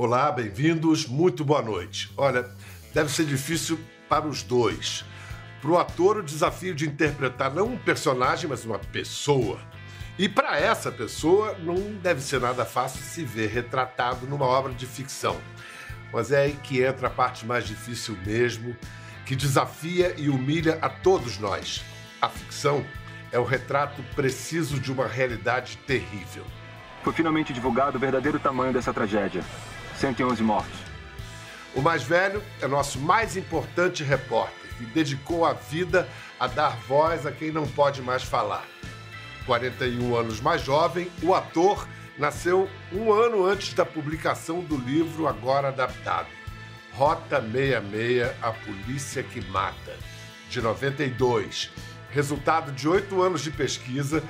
Olá, bem-vindos, muito boa noite. Olha, deve ser difícil para os dois. Para o ator, o desafio de interpretar não um personagem, mas uma pessoa. E para essa pessoa, não deve ser nada fácil se ver retratado numa obra de ficção. Mas é aí que entra a parte mais difícil mesmo, que desafia e humilha a todos nós. A ficção é o retrato preciso de uma realidade terrível. Foi finalmente divulgado o verdadeiro tamanho dessa tragédia: 111 mortos. O mais velho é nosso mais importante repórter, que dedicou a vida a dar voz a quem não pode mais falar. 41 anos mais jovem, o ator nasceu um ano antes da publicação do livro agora adaptado. Rota 66, A Polícia que Mata, de 92. Resultado de oito anos de pesquisa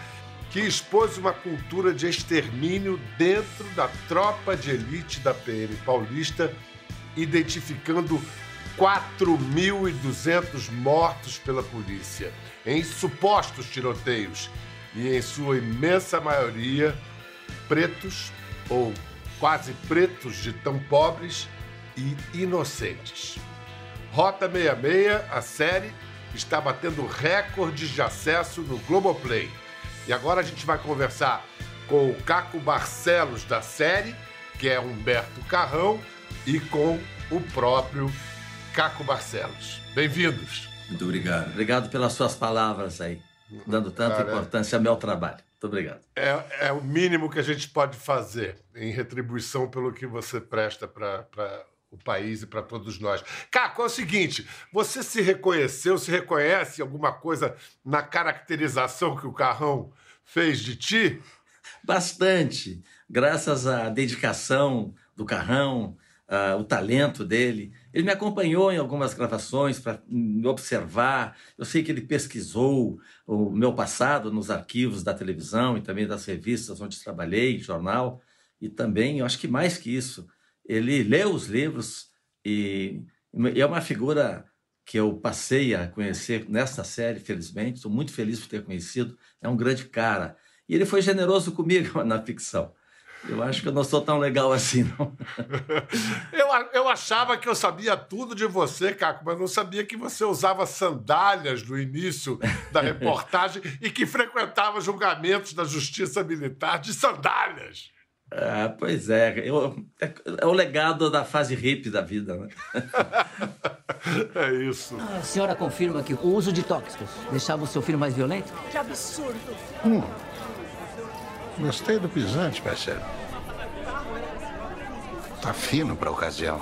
que expôs uma cultura de extermínio dentro da tropa de elite da PM paulista, identificando 4.200 mortos pela polícia em supostos tiroteios e, em sua imensa maioria, pretos ou quase pretos de tão pobres e inocentes. Rota 66, a série, está batendo recordes de acesso no Globoplay. E agora a gente vai conversar com o Caco Barcelos da série, que é Humberto Carrão, e com o próprio Caco Barcelos. Bem-vindos. Muito obrigado. Obrigado pelas suas palavras aí dando tanta Cara, importância ao meu trabalho. Muito obrigado. É, é o mínimo que a gente pode fazer em retribuição pelo que você presta para o país e para todos nós. Caco, é o seguinte: você se reconheceu, se reconhece alguma coisa na caracterização que o Carrão fez de ti? Bastante. Graças à dedicação do Carrão, uh, o talento dele. Ele me acompanhou em algumas gravações para me observar. Eu sei que ele pesquisou o meu passado nos arquivos da televisão e também das revistas onde trabalhei, jornal. E também, eu acho que mais que isso, ele leu os livros e, e é uma figura que eu passei a conhecer nesta série, felizmente. Estou muito feliz por ter conhecido. É um grande cara. E ele foi generoso comigo na ficção. Eu acho que eu não sou tão legal assim, não. eu, eu achava que eu sabia tudo de você, Caco, mas não sabia que você usava sandálias no início da reportagem e que frequentava julgamentos da Justiça Militar de sandálias. Ah, pois é. Eu, é, é, o legado da fase hippie da vida, né? é isso. A senhora confirma que o uso de tóxicos deixava o seu filho mais violento? Que absurdo! Hum. Gostei do pisante, parceiro. Tá fino pra ocasião.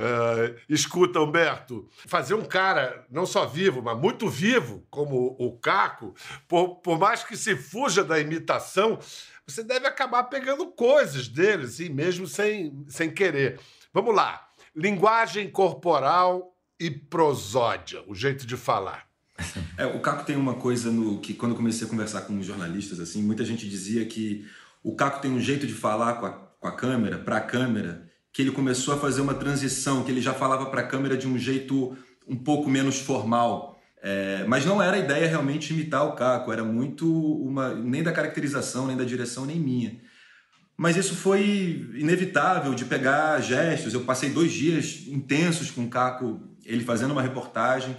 Uh, escuta, Humberto, fazer um cara não só vivo, mas muito vivo, como o Caco, por, por mais que se fuja da imitação, você deve acabar pegando coisas dele, assim, mesmo sem, sem querer. Vamos lá. Linguagem corporal e prosódia, o jeito de falar. É, o Caco tem uma coisa no que quando eu comecei a conversar com os jornalistas assim, muita gente dizia que o Caco tem um jeito de falar com a, com a câmera, para a câmera, que ele começou a fazer uma transição, que ele já falava para a câmera de um jeito um pouco menos formal. É, mas não era a ideia realmente imitar o Caco, era muito uma nem da caracterização, nem da direção, nem minha. Mas isso foi inevitável de pegar gestos. Eu passei dois dias intensos com o Caco, ele fazendo uma reportagem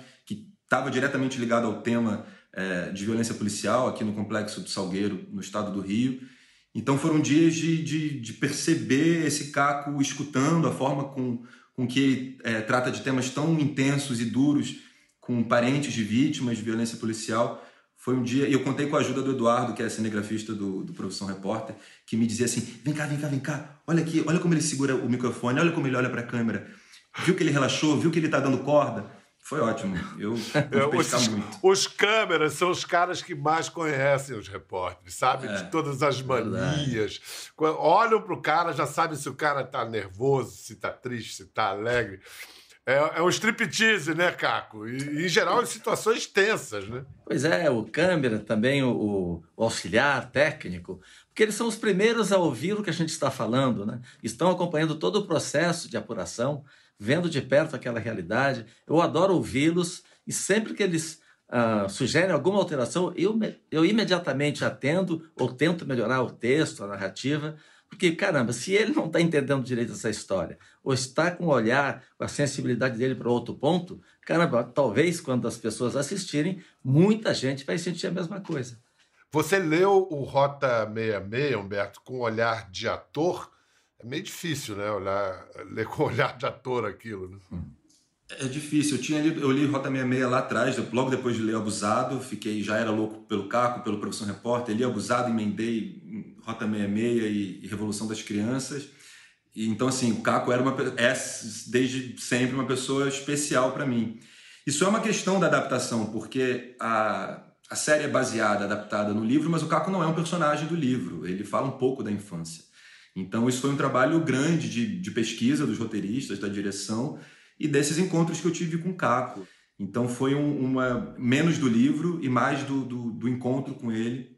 estava diretamente ligado ao tema é, de violência policial aqui no Complexo do Salgueiro, no estado do Rio. Então foram dias de, de, de perceber esse Caco escutando a forma com, com que ele é, trata de temas tão intensos e duros com parentes de vítimas de violência policial. Foi um dia, e eu contei com a ajuda do Eduardo, que é cinegrafista do, do Profissão Repórter, que me dizia assim: vem cá, vem cá, vem cá, olha aqui, olha como ele segura o microfone, olha como ele olha para a câmera. Viu que ele relaxou, viu que ele está dando corda? Foi ótimo. Eu é, os, muito. Os câmeras são os caras que mais conhecem os repórteres, sabem é, de todas as manias. Verdade. Olham para o cara, já sabem se o cara está nervoso, se está triste, se está alegre. É, é um striptease, né, Caco? E, em geral, em situações tensas, né? Pois é, o câmera, também o, o, auxiliar técnico, porque eles são os primeiros a ouvir o que a gente está falando, né? Estão acompanhando todo o processo de apuração vendo de perto aquela realidade. Eu adoro ouvi-los e sempre que eles uh, sugerem alguma alteração, eu, eu imediatamente atendo ou tento melhorar o texto, a narrativa, Porque, caramba, se ele não está entendendo direito essa história, ou está com o olhar, com a sensibilidade dele para outro ponto, caramba, talvez quando as pessoas assistirem, muita gente vai sentir a mesma coisa. Você leu o Rota 66, Humberto, com olhar de ator? É meio difícil, né? Olhar, ler com olhar de ator aquilo. Né? É difícil. Eu, tinha lido, eu li Rota 66 lá atrás, logo depois de ler Abusado. Fiquei, já era louco pelo Caco, pelo Profissão Repórter. Li Abusado, emendei Rota 66 e, e Revolução das Crianças. E, então, assim, o Caco era uma, é desde sempre uma pessoa especial para mim. Isso é uma questão da adaptação, porque a, a série é baseada, adaptada no livro, mas o Caco não é um personagem do livro. Ele fala um pouco da infância. Então, isso foi um trabalho grande de, de pesquisa dos roteiristas, da direção e desses encontros que eu tive com o Caco. Então, foi um, uma menos do livro e mais do, do, do encontro com ele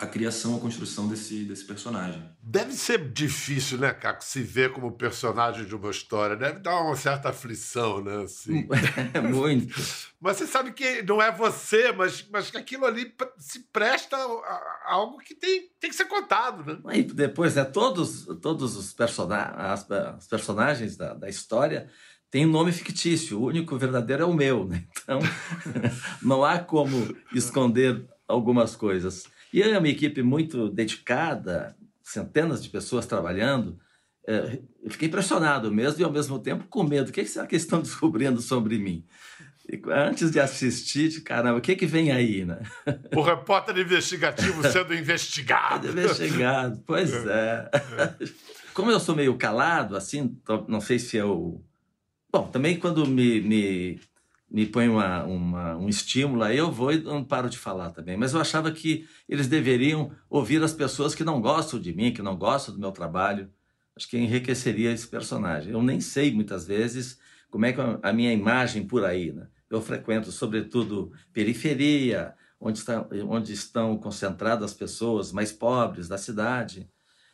a criação, a construção desse, desse personagem. Deve ser difícil, né, Caco, se ver como personagem de uma história. Deve dar uma certa aflição, né? Assim. É muito. mas você sabe que não é você, mas, mas que aquilo ali se presta a, algo que tem, tem que ser contado, né? E depois, né, todos, todos os personagens, as, personagens da, da história têm um nome fictício. O único verdadeiro é o meu, né? Então, não há como esconder algumas coisas. E é uma equipe muito dedicada, centenas de pessoas trabalhando. É, fiquei impressionado mesmo e, ao mesmo tempo, com medo. O que, será que eles estão descobrindo sobre mim? E, antes de assistir, caramba, o que, que vem aí, né? O repórter investigativo sendo investigado. investigado, pois é. é. Como eu sou meio calado, assim, não sei se eu... Bom, também quando me, me me põe uma, uma, um estímulo, aí eu vou e não paro de falar também. Mas eu achava que eles deveriam ouvir as pessoas que não gostam de mim, que não gostam do meu trabalho. Acho que enriqueceria esse personagem. Eu nem sei muitas vezes como é que a minha imagem por aí. Né? Eu frequento, sobretudo, periferia, onde, está, onde estão concentradas as pessoas mais pobres da cidade.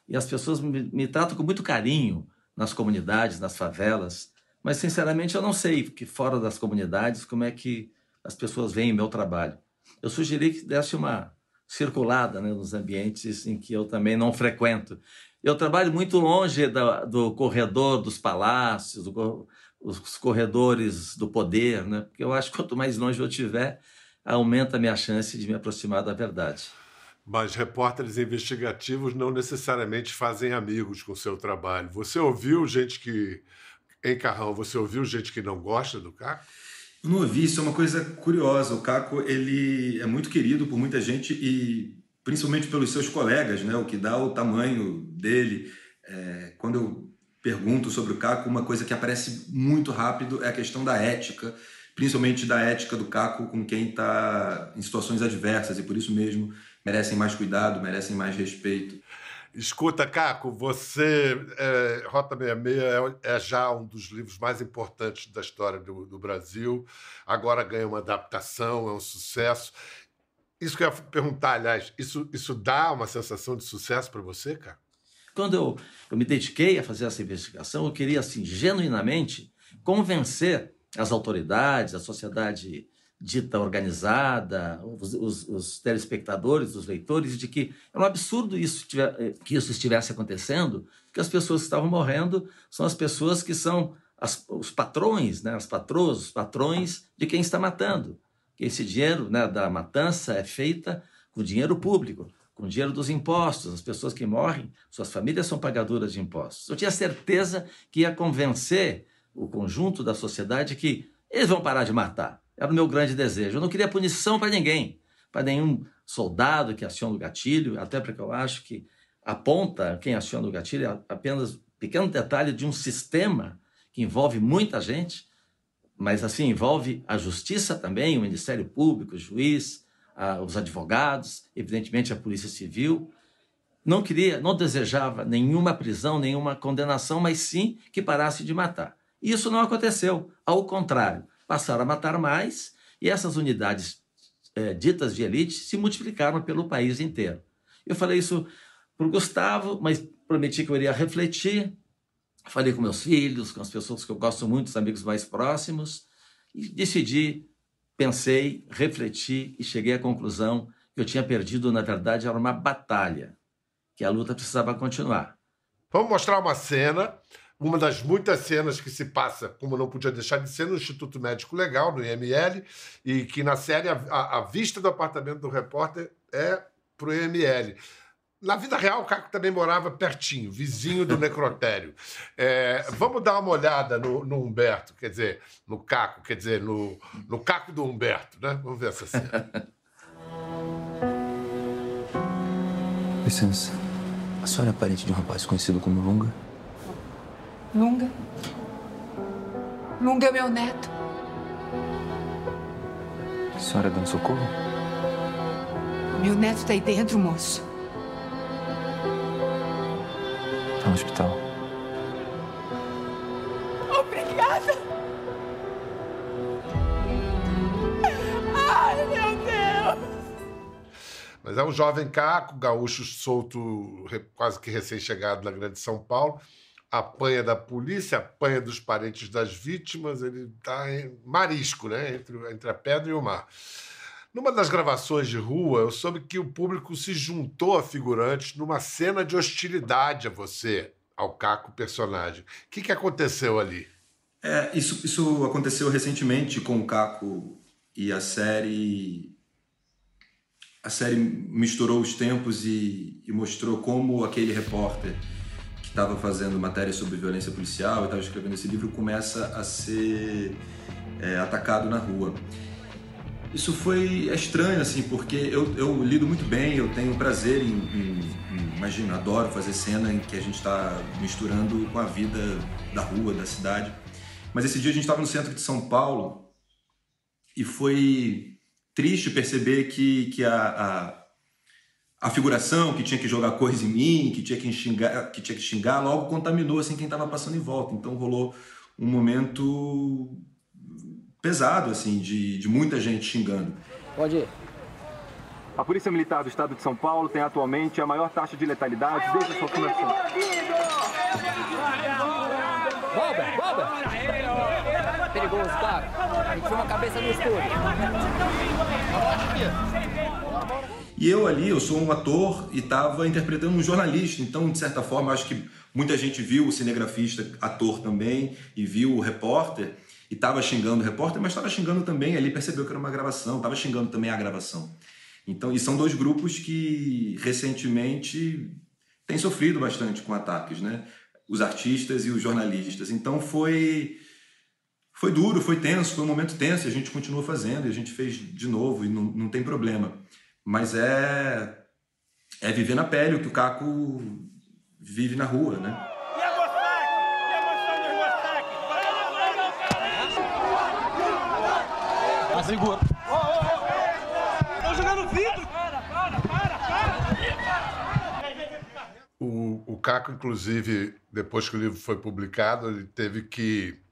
E as pessoas me, me tratam com muito carinho nas comunidades, nas favelas. Mas, sinceramente, eu não sei que fora das comunidades como é que as pessoas veem meu trabalho. Eu sugeri que desse uma circulada né, nos ambientes em que eu também não frequento. Eu trabalho muito longe da, do corredor dos palácios, do, os corredores do poder, né? porque eu acho que quanto mais longe eu estiver, aumenta a minha chance de me aproximar da verdade. Mas repórteres investigativos não necessariamente fazem amigos com o seu trabalho. Você ouviu gente que Hein, Carrão, você ouviu gente que não gosta do Caco? Eu não ouvi, isso é uma coisa curiosa. O Caco ele é muito querido por muita gente e principalmente pelos seus colegas, né? o que dá o tamanho dele. É, quando eu pergunto sobre o Caco, uma coisa que aparece muito rápido é a questão da ética, principalmente da ética do Caco com quem está em situações adversas e por isso mesmo merecem mais cuidado, merecem mais respeito. Escuta, Caco, você. É, Rota 66 é, é, já um dos livros mais importantes da história do, do, Brasil. Agora ganha uma adaptação, é um sucesso. Isso que eu ia perguntar, aliás, isso, isso dá uma sensação de sucesso para você, Caco? Quando eu, eu me dediquei a fazer essa investigação, eu queria, assim, genuinamente convencer as autoridades, a sociedade dita organizada, os, os, os, telespectadores, os leitores, de que é um absurdo isso tiver, que isso estivesse acontecendo, que as pessoas que estavam morrendo são as pessoas que são as, os patrões, né, as patroas, os patrões de quem está matando. Que esse dinheiro né, da matança é feita com dinheiro público, com dinheiro dos impostos. As pessoas que morrem, suas famílias são pagadoras de impostos. Eu tinha certeza que ia convencer o conjunto da sociedade que eles vão parar de matar era o meu grande desejo. Eu não queria punição para ninguém, para nenhum soldado que aciona o gatilho, até porque eu acho que aponta quem aciona o gatilho é apenas um pequeno detalhe de um sistema que envolve muita gente, mas assim envolve a justiça também, o Ministério Público, o juiz, a, os advogados, evidentemente a Polícia Civil. Não queria, não desejava nenhuma prisão, nenhuma condenação, mas sim que parasse de matar. Isso não aconteceu. Ao contrário, passaram a matar mais e essas unidades é, ditas de elite se multiplicaram pelo país inteiro. Eu falei isso para o Gustavo, mas prometi que eu iria refletir. Falei com meus filhos, com as pessoas que eu gosto muito, os amigos mais próximos, e decidi, pensei, refleti e cheguei à conclusão que eu tinha perdido, na verdade, era uma batalha, que a luta precisava continuar. Vamos mostrar uma cena, uma das muitas cenas que se passa, como não podia deixar de ser, no Instituto Médico Legal, no IML, e que na série a, a, a vista do apartamento do repórter é para o IML. Na vida real, o Caco também morava pertinho, vizinho do necrotério. É, vamos dar uma olhada no, no, Humberto, quer dizer, no Caco, quer dizer, no, no Caco do Humberto, né? Vamos ver essa cena. Licença. A senhora é parente de um rapaz conhecido como Lunga? Lunga? Lunga é meu neto. A senhora é dando socorro? Meu neto está aí dentro, moço. Está no hospital. Obrigada. Ai, meu Deus. Mas é um jovem caco, gaúcho solto, quase que recém-chegado na Grande São Paulo. Apanha da polícia, apanha dos parentes das vítimas, ele está em marisco, né? Entre, entre a pedra e o mar. Numa das gravações de rua, eu soube que o público se juntou a figurantes numa cena de hostilidade a você, ao Caco personagem. O que, que aconteceu ali? É, isso, isso aconteceu recentemente com o Caco e a série a série misturou os tempos e, e mostrou como aquele repórter estava fazendo matéria sobre violência policial e estava escrevendo esse livro começa a ser é, atacado na rua. Isso foi estranho, assim, porque eu, eu lido muito bem, eu tenho prazer em, em, em imagina, adoro fazer cena em que a gente está misturando com a vida da rua, da cidade. Mas esse dia a gente estava no centro de São Paulo e foi triste perceber que, que a, a, a, figuração que tinha que jogar coisa em mim, que tinha que xingar, que tinha que xingar logo contaminou assim quem estava passando em volta. Então rolou um momento pesado assim de, de muita gente xingando. Pode ir. A Polícia Militar do Estado de São Paulo tem atualmente a maior taxa de letalidade desde a sua fundação. Robert, Robert! Perigoso, cara. A gente uma cabeça no estúdio. E eu ali, eu sou um ator e estava interpretando um jornalista, então, de certa forma, acho que muita gente viu o cinegrafista, ator também, e viu o repórter, e estava xingando o repórter, mas estava xingando também ali, percebeu que era uma gravação, estava xingando também a gravação. Então, e são dois grupos que recentemente têm sofrido bastante com ataques, né? Os artistas e os jornalistas. Então foi foi duro, foi tenso, foi um momento tenso, e a gente continua fazendo, e a gente fez de novo, e não, não tem problema. Mas é é viver na pele o que o Caco vive na rua, né? A tá segura. Estão jogando vidro! Para, para, para, para! O, o Caco, inclusive, depois que o livro foi publicado, ele teve que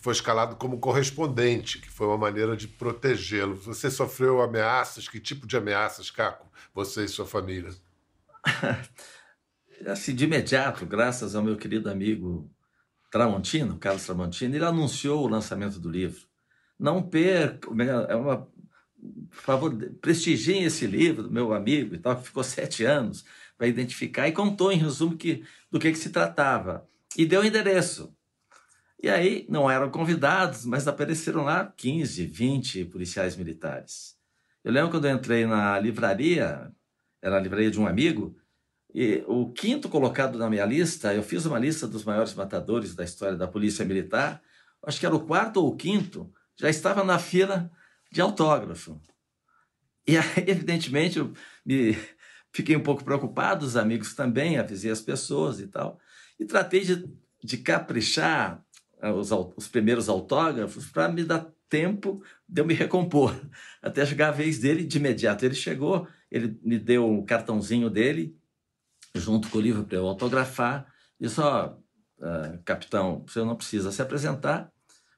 foi escalado como correspondente, que foi uma maneira de protegê-lo. Você sofreu ameaças? Que tipo de ameaças, Caco, você e sua família? assim, de imediato, graças ao meu querido amigo Tramontino, Carlos Tramontino, ele anunciou o lançamento do livro. Não perca, é uma, por favor, prestigiem esse livro do meu amigo e tal, que ficou sete anos para identificar e contou, em resumo, que, do que, que se tratava. E deu o endereço. E aí não eram convidados, mas apareceram lá 15, 20 policiais militares. Eu lembro quando eu entrei na livraria, era a livraria de um amigo, e o quinto colocado na minha lista, eu fiz uma lista dos maiores matadores da história da Polícia Militar, acho que era o quarto ou o quinto, já estava na fila de autógrafo. E aí, evidentemente, eu me fiquei um pouco preocupado, os amigos também, avisei as pessoas e tal, e tratei de, de caprichar os, os primeiros autógrafos para me dar tempo de eu me recompor, até chegar a vez dele de imediato. Ele chegou, ele me deu o cartãozinho dele, junto com o livro para eu autografar, e só, uh, capitão, você não precisa se apresentar,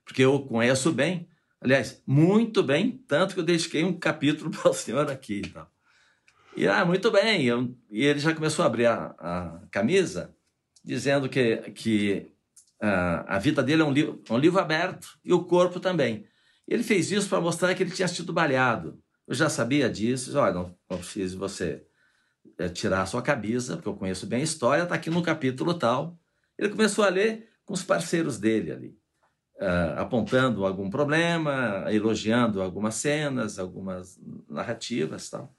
porque eu conheço bem, aliás, muito bem, tanto que eu dediquei um capítulo para o senhor aqui e tal. E, ah, muito bem, eu, e ele já começou a abrir a, a camisa, dizendo que, que a vida dele é um livro, um livro aberto e o corpo também. Ele fez isso para mostrar que ele tinha sido baleado. Eu já sabia disso, olha, não, não preciso você é, tirar a sua camisa, porque eu conheço bem a história, está aqui no capítulo tal. Ele começou a ler com os parceiros dele ali, uh, apontando algum problema, elogiando algumas cenas, algumas narrativas tal.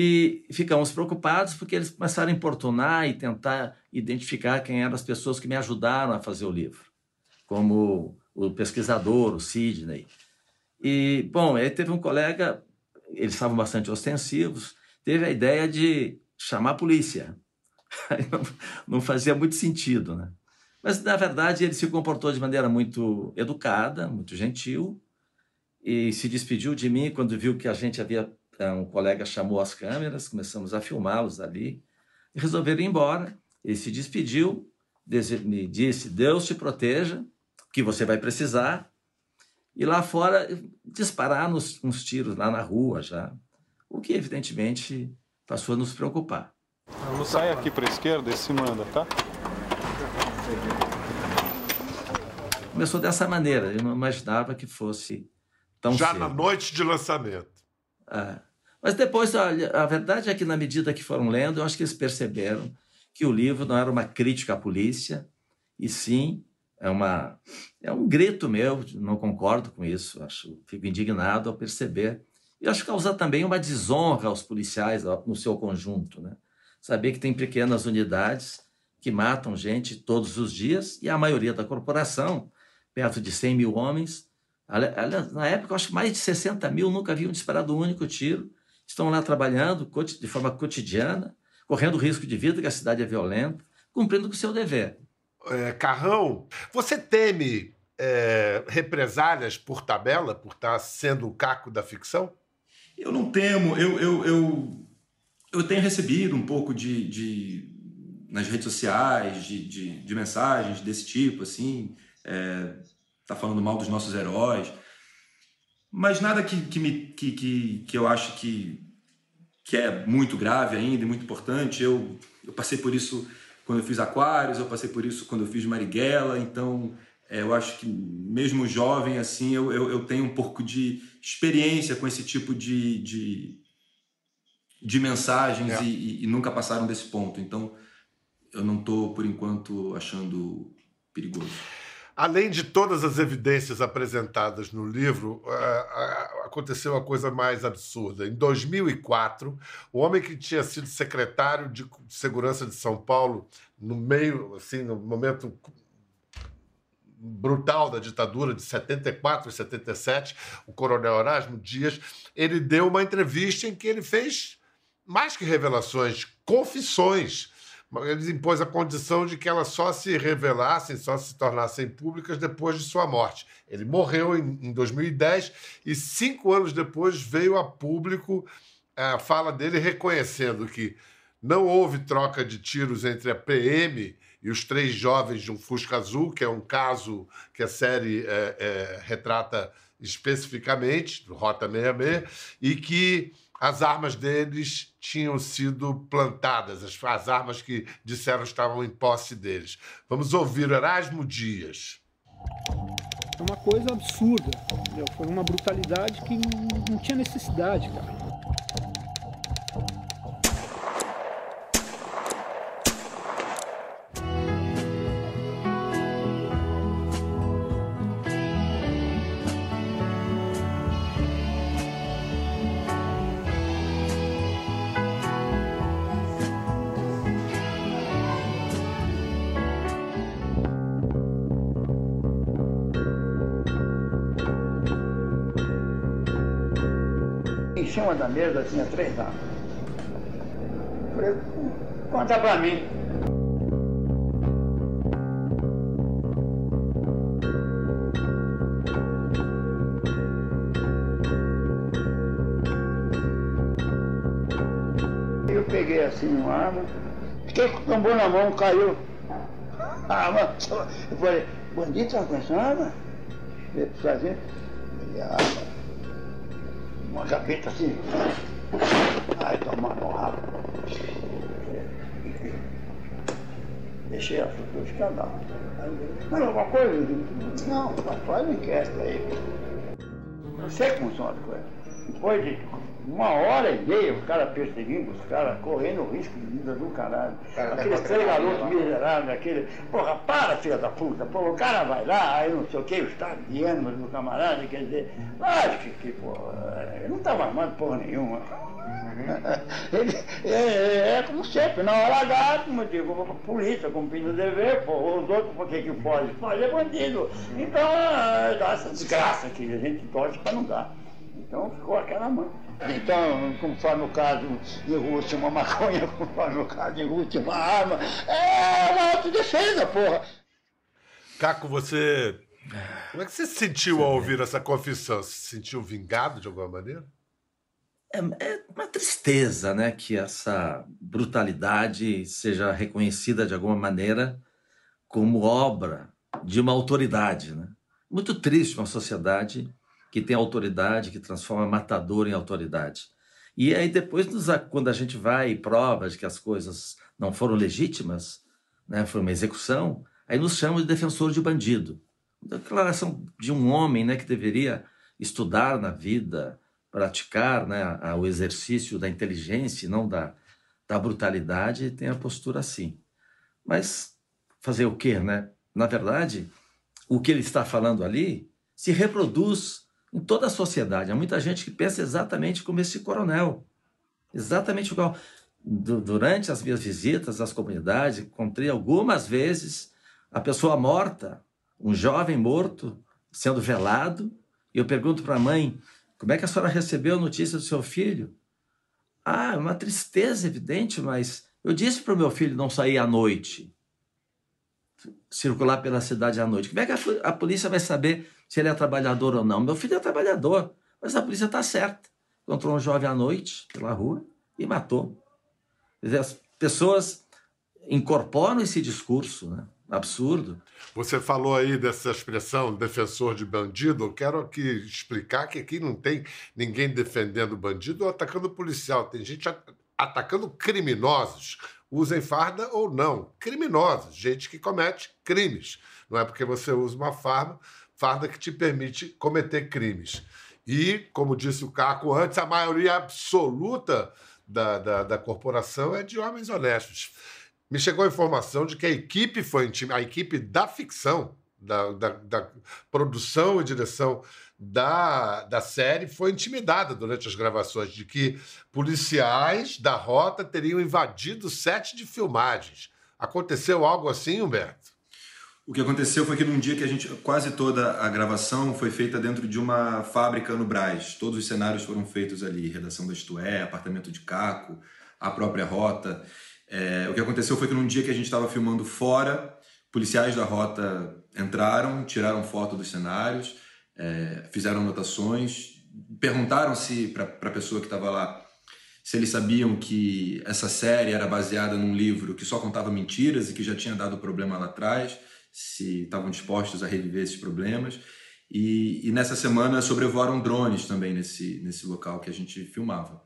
E ficamos preocupados porque eles começaram a importunar e tentar identificar quem eram as pessoas que me ajudaram a fazer o livro, como o pesquisador, o Sidney. E, bom, aí teve um colega, eles estavam bastante ostensivos, teve a ideia de chamar a polícia. não, fazia muito sentido, né? Mas, na verdade, ele se comportou de maneira muito educada, muito gentil, e se despediu de mim quando viu que a gente havia. Um colega chamou as câmeras, começamos a filmá-los ali, e resolveram ir embora. Ele se despediu, me disse: Deus te proteja, que você vai precisar. E lá fora, disparar nos, uns tiros lá na rua já, o que evidentemente passou a nos preocupar. Vamos sair aqui para a esquerda e se manda, tá? Começou dessa maneira, eu não imaginava que fosse tão Já cedo. na noite de lançamento. É. Mas depois, a verdade é que na medida que foram lendo, eu acho que eles perceberam que o livro não era uma crítica à polícia, e sim é uma é um grito meu, não concordo com isso, acho, fico indignado ao perceber. E acho que causa também uma desonra aos policiais no seu conjunto, né? Saber que tem pequenas unidades que matam gente todos os dias e a maioria da corporação, perto de 100 mil homens, na época, acho que mais de 60 mil nunca haviam disparado um único tiro, estão lá trabalhando de forma cotidiana, correndo risco de vida, que a cidade é violenta, cumprindo com o seu dever. É, Carrão, você teme é, represálias por tabela, por estar sendo o caco da ficção? Eu não temo, eu, eu, eu, eu tenho recebido um pouco de, de nas redes sociais, de, de, de, mensagens desse tipo, assim, é, tá falando mal dos nossos heróis, mas nada que, que, me, que, que, que eu acho que, que é muito grave ainda e muito importante. Eu, eu passei por isso quando eu fiz Aquários, eu passei por isso quando eu fiz Marighella, então é, eu acho que mesmo jovem, assim, eu, eu, eu, tenho um pouco de experiência com esse tipo de, de, de mensagens é. e, e, nunca passaram desse ponto. Então, eu não estou, por enquanto, achando perigoso. Além de todas as evidências apresentadas no livro, aconteceu uma coisa mais absurda. Em 2004, o homem que tinha sido secretário de Segurança de São Paulo, no meio, assim, no momento brutal da ditadura de 74 e 77, o coronel Erasmo Dias, ele deu uma entrevista em que ele fez mais que revelações, confissões eles impôs a condição de que elas só se revelassem, só se tornassem públicas depois de sua morte. Ele morreu em, em 2010 e cinco anos depois veio a público a fala dele reconhecendo que não houve troca de tiros entre a PM e os três jovens de um Fusca Azul, que é um caso que a série é, é, retrata especificamente, do Rota 66, e que as armas deles tinham sido plantadas, as, as armas que disseram estavam em posse deles. Vamos ouvir Erasmo Dias. É uma coisa absurda, entendeu? foi uma brutalidade que não tinha necessidade, cara. Da mesa tinha três armas. Falei, conta pra mim. Eu peguei assim uma arma, fiquei com o tambor na mão, caiu. A arma, eu falei, bandido tá com essa arma? Ele fazia, e a arma uma gaveta assim. Aí tomando um rabo. Deixei ela pro escandal. Mas alguma coisa? Não, faz uma enquete aí. Não sei como funciona a coisa. Depois de Uma hora e meia, os caras perseguindo, os caras correndo risco de vida do caralho. Aqueles três garotos miseráveis, aquele. Porra, para, filha da puta. Porra, o cara vai lá, aí não sei o que, está guiando do camarada, quer dizer. Lógico que, porra, ele não estava armado porra nenhuma. Ele, é, é, como sempre, na hora H, como eu digo, a polícia cumprindo o dever, pô, os outros por que que pode? Pode é bandido. Então, é, dá essa desgraça que a gente torce para não dar. Então ficou aquela mão. Então, conforme o caso de Rússia, uma maconha, conforme o caso de Rússia, uma arma, é uma autodefesa, porra. Caco, você. Como é que você se sentiu ao ouvir essa confissão? Se sentiu vingado de alguma maneira? É, é, uma tristeza, né, que essa brutalidade seja reconhecida de alguma maneira como obra de uma autoridade, né? Muito triste uma sociedade que tem autoridade, que transforma matador em autoridade. E aí depois, quando a gente vai e prova de que as coisas não foram legítimas, né, foi uma execução, aí nos chamam de defensor de bandido. Declaração de um homem né, que deveria estudar na vida, praticar né, o exercício da inteligência não da, da brutalidade, tem a postura assim. Mas fazer o quê, né? Na verdade, o que ele está falando ali se reproduz em toda a sociedade. Há muita gente que pensa exatamente como esse coronel. Exatamente igual. Durante as minhas visitas às comunidades, encontrei algumas vezes a pessoa morta, um jovem morto, sendo velado, e eu pergunto para a mãe: como é que a senhora recebeu a notícia do seu filho? Ah, uma tristeza evidente, mas eu disse para o meu filho não sair à noite, circular pela cidade à noite. Como é que a, a polícia vai saber se ele é trabalhador ou não? Meu filho é trabalhador, mas a polícia está certa. Encontrou um jovem à noite pela rua e matou. As pessoas incorporam esse discurso, né? Absurdo. Você falou aí dessa expressão defensor de bandido. Eu quero aqui explicar que aqui não tem ninguém defendendo bandido ou atacando policial. Tem gente atacando criminosos, usem farda ou não. Criminosos, gente que comete crimes. Não é porque você usa uma farda, farda que te permite cometer crimes. E, como disse o Caco antes, a maioria absoluta da, da, da corporação é de homens honestos me chegou a informação de que a equipe foi a equipe da ficção, da, da, da, produção e direção da, da série foi intimidada durante as gravações, de que policiais da rota teriam invadido o set de filmagens. Aconteceu algo assim, Humberto? O que aconteceu foi que num dia que a gente. quase toda a gravação foi feita dentro de uma fábrica no Braz. Todos os cenários foram feitos ali: redação da Isto é, apartamento de Caco, a própria rota. É, o que aconteceu foi que num dia que a gente estava filmando fora, policiais da rota entraram, tiraram foto dos cenários, é, fizeram anotações, perguntaram se para a pessoa que estava lá se eles sabiam que essa série era baseada num livro que só contava mentiras e que já tinha dado problema lá atrás, se estavam dispostos a reviver esses problemas. E, e nessa semana sobrevoaram drones também nesse, nesse local que a gente filmava.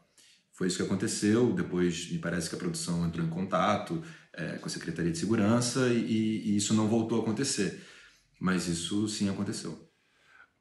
Foi isso que aconteceu. Depois, me parece que a produção entrou em contato é, com a Secretaria de Segurança e, e, isso não voltou a acontecer. Mas isso sim aconteceu.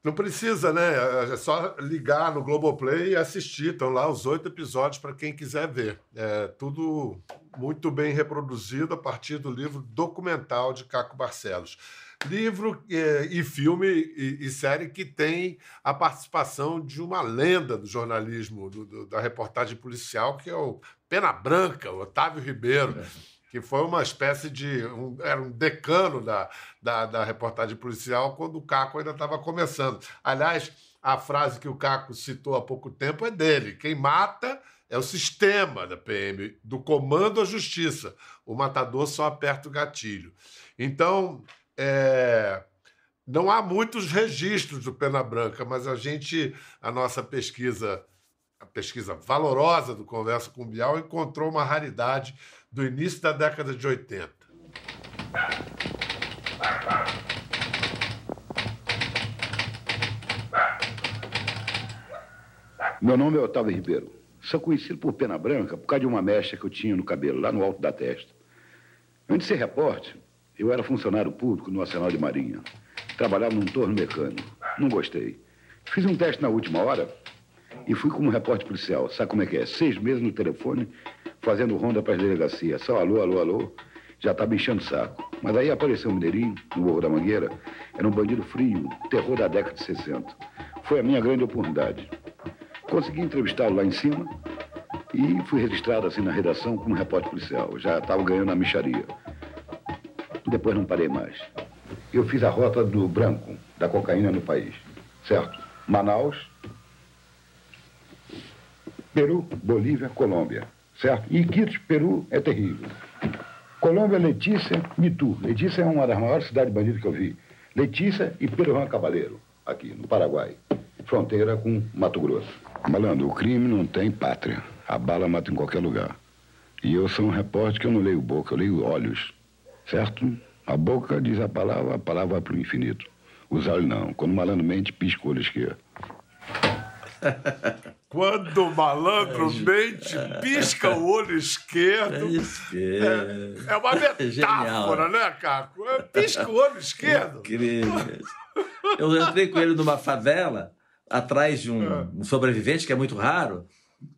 Não precisa, né? É só ligar no Globoplay e assistir. Estão lá os oito episódios para quem quiser ver. É tudo muito bem reproduzido a partir do livro documental de Caco Barcelos livro é, e filme e, e, série que tem a participação de uma lenda do jornalismo, do, do, da reportagem policial, que é o Pena Branca, o Otávio Ribeiro. É. Que foi uma espécie de. Um, era um decano da, da, da reportagem policial quando o Caco ainda estava começando. Aliás, a frase que o Caco citou há pouco tempo é dele: quem mata é o sistema da PM, do comando à justiça. O matador só aperta o gatilho. Então, é, não há muitos registros do Pena Branca, mas a gente, a nossa pesquisa, a pesquisa valorosa do Conversa com Bial, encontrou uma raridade do início da década de 80. Meu nome é Otávio Ribeiro. Sou conhecido por Pena Branca por causa de uma mecha que eu tinha no cabelo, lá no alto da testa. Antes de ser repórter, eu era funcionário público no Arsenal de Marinha. Trabalhava num torno mecânico. Não gostei. Fiz um teste na última hora E fui como repórter policial. Sabe como é que é? Seis meses no telefone, fazendo ronda para as delegacias. Só alô, alô, alô. Já estava enchendo o saco. Mas aí apareceu um mineirinho, no Morro da Mangueira. Era um bandido frio, terror da década de 60. Foi a minha grande oportunidade. Consegui entrevistá-lo lá em cima e fui registrado assim na redação como repórter policial. Já estava ganhando a micharia. Depois não parei mais. Eu fiz a rota do branco, da cocaína no país. Certo? Manaus, Peru, Bolívia, Colômbia. Certo? E Iquitos, Peru, é terrível. Colômbia, Letícia, Mitu. Letícia é uma das maiores cidades bandidas que eu vi. Letícia e Peruan Cavaleiro, aqui no Paraguai. Fronteira com Mato Grosso. Malandro, o crime não tem pátria. A bala mata em qualquer lugar. E eu sou um repórter que eu não leio boca, eu leio olhos. Certo? A boca diz a palavra, a palavra vai para o infinito. Os olhos não. Quando o malandro mente, pisca o olho esquerdo. Quando o malandro mente, pisca o olho esquerdo. É, é uma metáfora, né, Caco? É, pisca o olho esquerdo. Incrível. Eu entrei com ele numa favela, atrás de um, um sobrevivente, que é muito raro,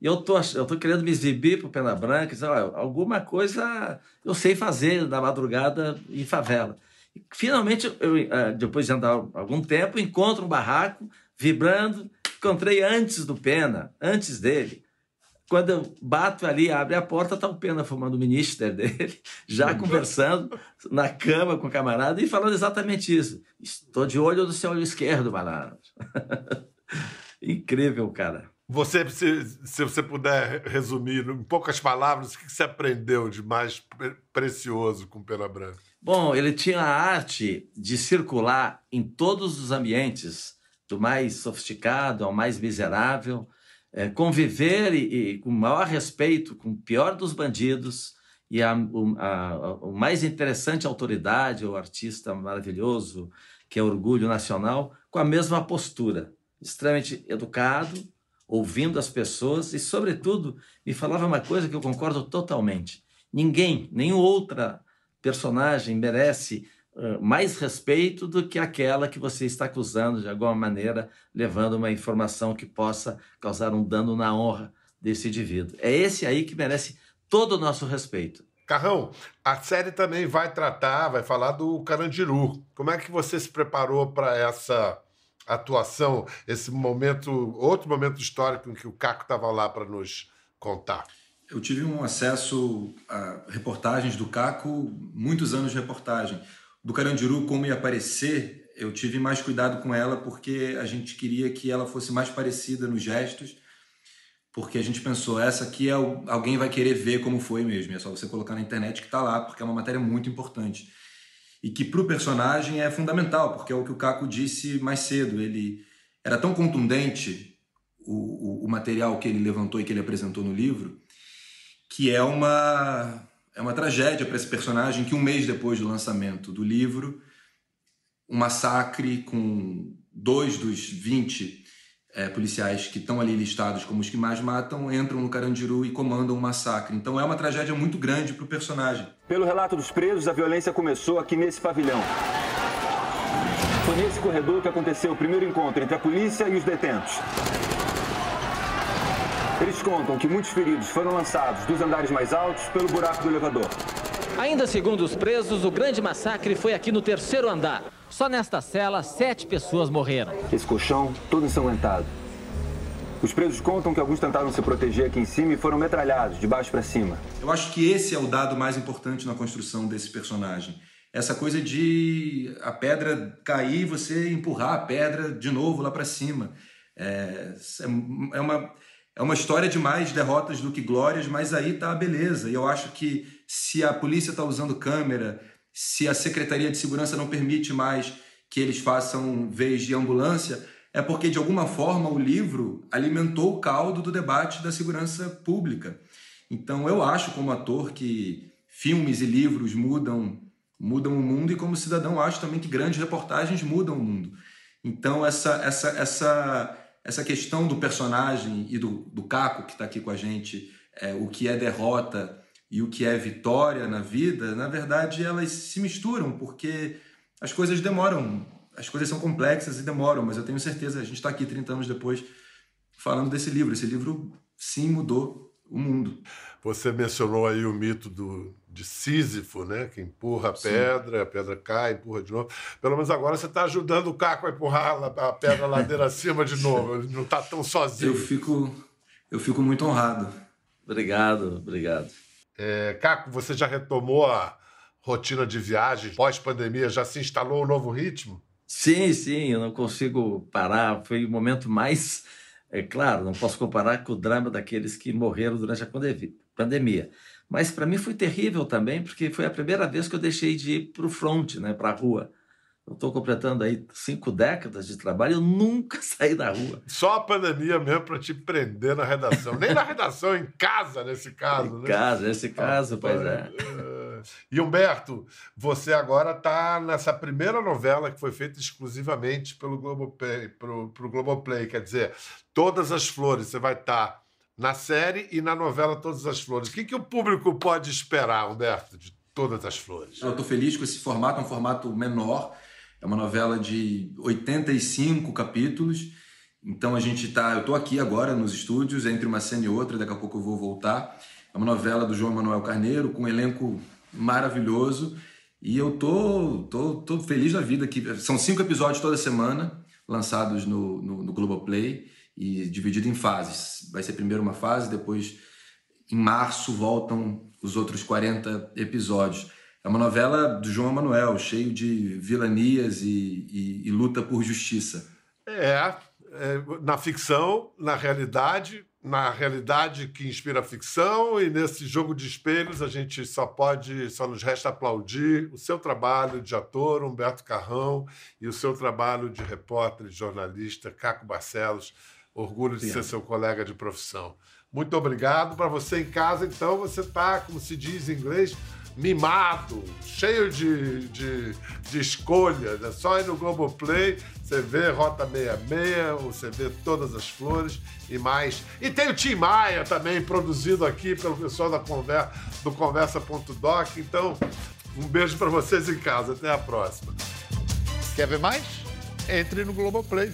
e eu tô, eu tô querendo me exibir pro Pena Branca, dizer, olha, alguma coisa eu sei fazer na madrugada em favela. E, finalmente, eu, depois de andar algum tempo, encontro um barraco vibrando, encontrei antes do Pena, antes dele. Quando eu bato ali, abre a porta, tá o Pena fumando o ministério dele, já conversando na cama com o camarada e falando exatamente isso. Estou de olho no seu olho esquerdo, malandro. Incrível, cara. Você, se, se, você puder resumir em poucas palavras, o que você aprendeu de mais pre precioso com Pena Branca? Bom, ele tinha a arte de circular em todos os ambientes, do mais sofisticado ao mais miserável, é, conviver e, e, com maior respeito com o pior dos bandidos e a, o, a, o mais interessante autoridade, o artista maravilhoso, que é orgulho nacional, com a mesma postura, extremamente educado, ouvindo as pessoas e, sobretudo, me falava uma coisa que eu concordo totalmente. Ninguém, nenhum outra personagem merece mais respeito do que aquela que você está acusando de alguma maneira, levando uma informação que possa causar um dano na honra desse indivíduo. É esse aí que merece todo o nosso respeito. Carrão, a série também vai tratar, vai falar do Carandiru. Como é que você se preparou para essa atuação, esse momento, outro momento histórico em que o Caco estava lá para nos contar? Eu tive um acesso a reportagens do Caco, muitos anos de reportagem. Do Carandiru, como ia aparecer, eu tive mais cuidado com ela porque a gente queria que ela fosse mais parecida nos gestos, porque a gente pensou, essa aqui é o, alguém vai querer ver como foi mesmo, é só você colocar na internet que está lá, porque é uma matéria muito importante e que para o personagem é fundamental, porque é o que o Caco disse mais cedo. Ele era tão contundente o, o, o material que ele levantou e que ele apresentou no livro, que é uma é uma tragédia para esse personagem que um mês depois do lançamento do livro, um massacre com dois dos 20 é, policiais que estão ali listados como os que mais matam entram no Carandiru e comandam um massacre. Então é uma tragédia muito grande para o personagem. Pelo relato dos presos, a violência começou aqui nesse pavilhão. Foi nesse corredor que aconteceu o primeiro encontro entre a polícia e os detentos. Eles contam que muitos feridos foram lançados dos andares mais altos pelo buraco do elevador. Ainda segundo os presos, o grande massacre foi aqui no terceiro andar. Só nesta cela, sete pessoas morreram. Esse colchão todo ensanguentado. Os presos contam que alguns tentaram se proteger aqui em cima e foram metralhados de baixo para cima. Eu acho que esse é o dado mais importante na construção desse personagem. Essa coisa de a pedra cair e você empurrar a pedra de novo lá para cima. É, é, uma, é uma história de mais derrotas do que glórias, mas aí tá a beleza. E eu acho que se a polícia está usando câmera, se a Secretaria de Segurança não permite mais que eles façam vez de ambulância, é porque, de alguma forma, o livro alimentou o caldo do debate da segurança pública. Então, eu acho, como ator, que filmes e livros mudam, mudam o mundo, e como cidadão, acho também que grandes reportagens mudam o mundo. Então, essa, essa, essa, essa questão do personagem e do, do Caco, que está aqui com a gente, é, o que é derrota e o que é vitória na vida, na verdade elas se misturam, porque as coisas demoram, as coisas são complexas e demoram, mas eu tenho certeza, a gente está aqui 30 anos depois, falando desse livro. Esse livro, sim, mudou o mundo. Você mencionou aí o mito do, de Sísifo, né? Que empurra a pedra, a pedra cai, empurra de novo. Pelo menos agora você está ajudando o Caco a empurrar a pedra ladeira acima de novo. Ele não está tão sozinho. Eu fico, eu fico muito honrado. Obrigado, obrigado. É, Caco, você já retomou a rotina de viagem pós-pandemia? Já se instalou um novo ritmo? Sim, sim, eu não consigo parar. Foi o momento mais. É claro, não posso comparar com o drama daqueles que morreram durante a pandemia. Mas para mim foi terrível também, porque foi a primeira vez que eu deixei de ir para o front, né, para a rua. Eu estou completando aí cinco décadas de trabalho, eu nunca saí da rua. Só a pandemia mesmo para te prender na redação. Nem na redação, em casa, nesse caso. Em né? casa, nesse caso, ah, pois é. E Humberto, você agora está nessa primeira novela que foi feita exclusivamente pelo Globoplay, pro, pro Globoplay, quer dizer, Todas as Flores, você vai estar tá na série e na novela Todas as Flores. O que, que o público pode esperar, Humberto, de Todas as Flores? Eu estou feliz com esse formato, é um formato menor, é uma novela de 85 capítulos. Então a gente tá, eu estou aqui agora nos estúdios, entre uma cena e outra, daqui a pouco eu vou voltar. É uma novela do João Manuel Carneiro, com um elenco maravilhoso. E eu tô, tô, tô feliz da vida aqui. São cinco episódios toda semana, lançados no, no, no Globoplay e dividido em fases. Vai ser primeiro uma fase, depois em março voltam os outros 40 episódios. É uma novela do João Manuel, cheio de vilanias e, e, e luta por justiça. É, é, na ficção, na realidade, na realidade que inspira a ficção, e nesse jogo de espelhos a gente só pode, só nos resta aplaudir o seu trabalho de ator, Humberto Carrão, e o seu trabalho de repórter, de jornalista, Caco Barcelos. Orgulho de Sim. ser seu colega de profissão. Muito obrigado. Para você em casa, então, você está, como se diz em inglês, mimado, cheio de, de, de escolhas. É só ir no Globoplay, você vê Rota 66, você vê todas as flores e mais. E tem o Tim Maia também, produzido aqui pelo pessoal da conversa, do Conversa.doc. Então, um beijo para vocês em casa. Até a próxima. Quer ver mais? Entre no Globoplay.